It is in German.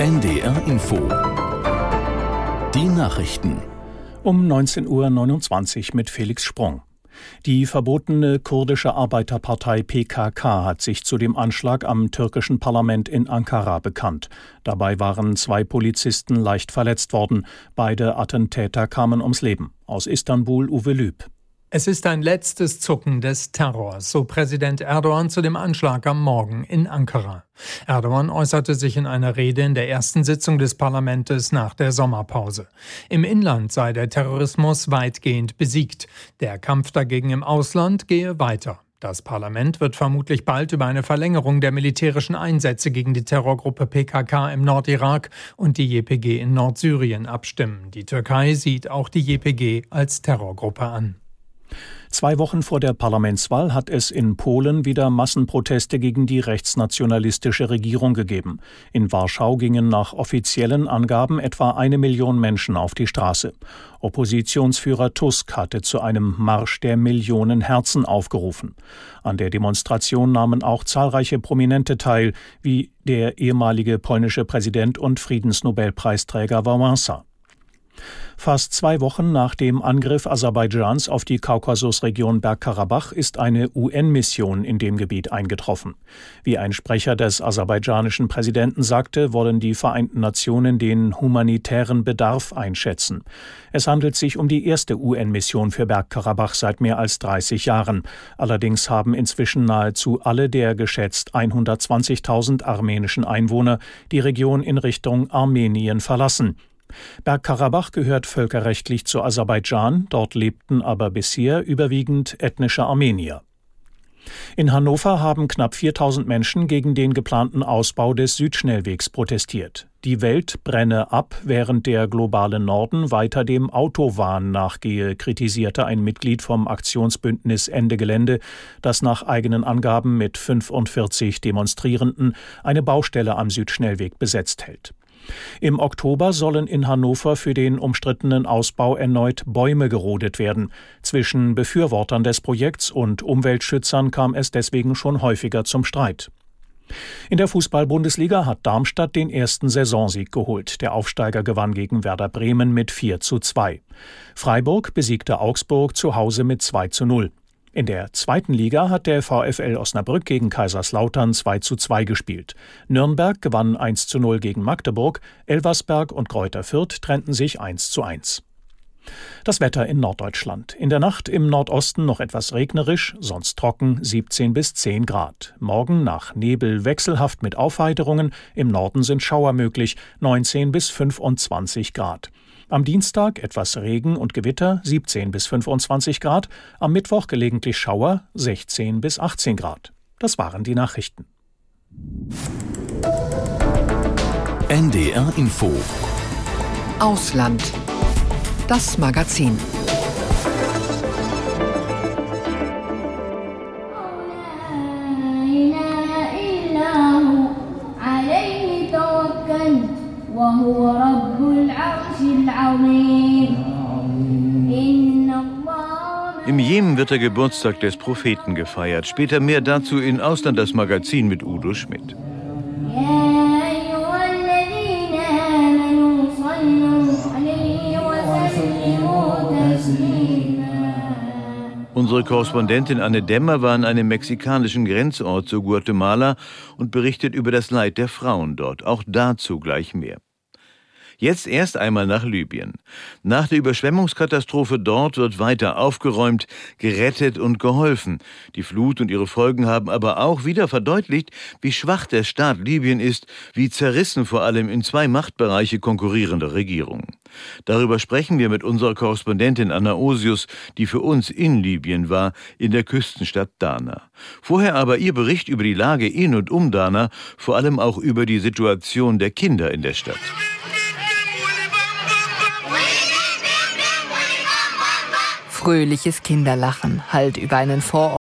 NDR Info. Die Nachrichten. Um 19.29 Uhr mit Felix Sprung. Die verbotene kurdische Arbeiterpartei PKK hat sich zu dem Anschlag am türkischen Parlament in Ankara bekannt. Dabei waren zwei Polizisten leicht verletzt worden. Beide Attentäter kamen ums Leben. Aus Istanbul Uwe Lüb. Es ist ein letztes Zucken des Terrors, so Präsident Erdogan zu dem Anschlag am Morgen in Ankara. Erdogan äußerte sich in einer Rede in der ersten Sitzung des Parlaments nach der Sommerpause. Im Inland sei der Terrorismus weitgehend besiegt. Der Kampf dagegen im Ausland gehe weiter. Das Parlament wird vermutlich bald über eine Verlängerung der militärischen Einsätze gegen die Terrorgruppe PKK im Nordirak und die JPG in Nordsyrien abstimmen. Die Türkei sieht auch die JPG als Terrorgruppe an. Zwei Wochen vor der Parlamentswahl hat es in Polen wieder Massenproteste gegen die rechtsnationalistische Regierung gegeben. In Warschau gingen nach offiziellen Angaben etwa eine Million Menschen auf die Straße. Oppositionsführer Tusk hatte zu einem Marsch der Millionen Herzen aufgerufen. An der Demonstration nahmen auch zahlreiche Prominente teil, wie der ehemalige polnische Präsident und Friedensnobelpreisträger Wałęsa. Fast zwei Wochen nach dem Angriff Aserbaidschans auf die Kaukasusregion Bergkarabach ist eine UN-Mission in dem Gebiet eingetroffen. Wie ein Sprecher des aserbaidschanischen Präsidenten sagte, wollen die Vereinten Nationen den humanitären Bedarf einschätzen. Es handelt sich um die erste UN-Mission für Bergkarabach seit mehr als 30 Jahren. Allerdings haben inzwischen nahezu alle der geschätzt 120.000 armenischen Einwohner die Region in Richtung Armenien verlassen. Bergkarabach gehört völkerrechtlich zu Aserbaidschan, dort lebten aber bisher überwiegend ethnische Armenier. In Hannover haben knapp 4000 Menschen gegen den geplanten Ausbau des Südschnellwegs protestiert. Die Welt brenne ab, während der globale Norden weiter dem Autowahn nachgehe, kritisierte ein Mitglied vom Aktionsbündnis Ende Gelände, das nach eigenen Angaben mit 45 Demonstrierenden eine Baustelle am Südschnellweg besetzt hält. Im Oktober sollen in Hannover für den umstrittenen Ausbau erneut Bäume gerodet werden. Zwischen Befürwortern des Projekts und Umweltschützern kam es deswegen schon häufiger zum Streit. In der Fußball-Bundesliga hat Darmstadt den ersten Saisonsieg geholt. Der Aufsteiger gewann gegen Werder Bremen mit 4 zu 2. Freiburg besiegte Augsburg zu Hause mit 2 zu 0. In der zweiten Liga hat der VfL Osnabrück gegen Kaiserslautern 2 zu 2 gespielt. Nürnberg gewann 1 zu 0 gegen Magdeburg, Elversberg und Kräuter Fürth trennten sich 1 zu 1. Das Wetter in Norddeutschland. In der Nacht im Nordosten noch etwas regnerisch, sonst trocken 17 bis 10 Grad. Morgen nach Nebel wechselhaft mit Aufheiterungen. Im Norden sind Schauer möglich, 19 bis 25 Grad. Am Dienstag etwas Regen und Gewitter 17 bis 25 Grad, am Mittwoch gelegentlich Schauer 16 bis 18 Grad. Das waren die Nachrichten. NDR Info Ausland. Das Magazin. Im Jemen wird der Geburtstag des Propheten gefeiert. Später mehr dazu in Ausland das Magazin mit Udo Schmidt. Unsere Korrespondentin Anne Dämmer war an einem mexikanischen Grenzort zu Guatemala und berichtet über das Leid der Frauen dort. Auch dazu gleich mehr. Jetzt erst einmal nach Libyen. Nach der Überschwemmungskatastrophe dort wird weiter aufgeräumt, gerettet und geholfen. Die Flut und ihre Folgen haben aber auch wieder verdeutlicht, wie schwach der Staat Libyen ist, wie zerrissen vor allem in zwei Machtbereiche konkurrierende Regierungen. Darüber sprechen wir mit unserer Korrespondentin Anna Osius, die für uns in Libyen war, in der Küstenstadt Dana. Vorher aber ihr Bericht über die Lage in und um Dana, vor allem auch über die Situation der Kinder in der Stadt. Fröhliches Kinderlachen. Hallt über einen Vorort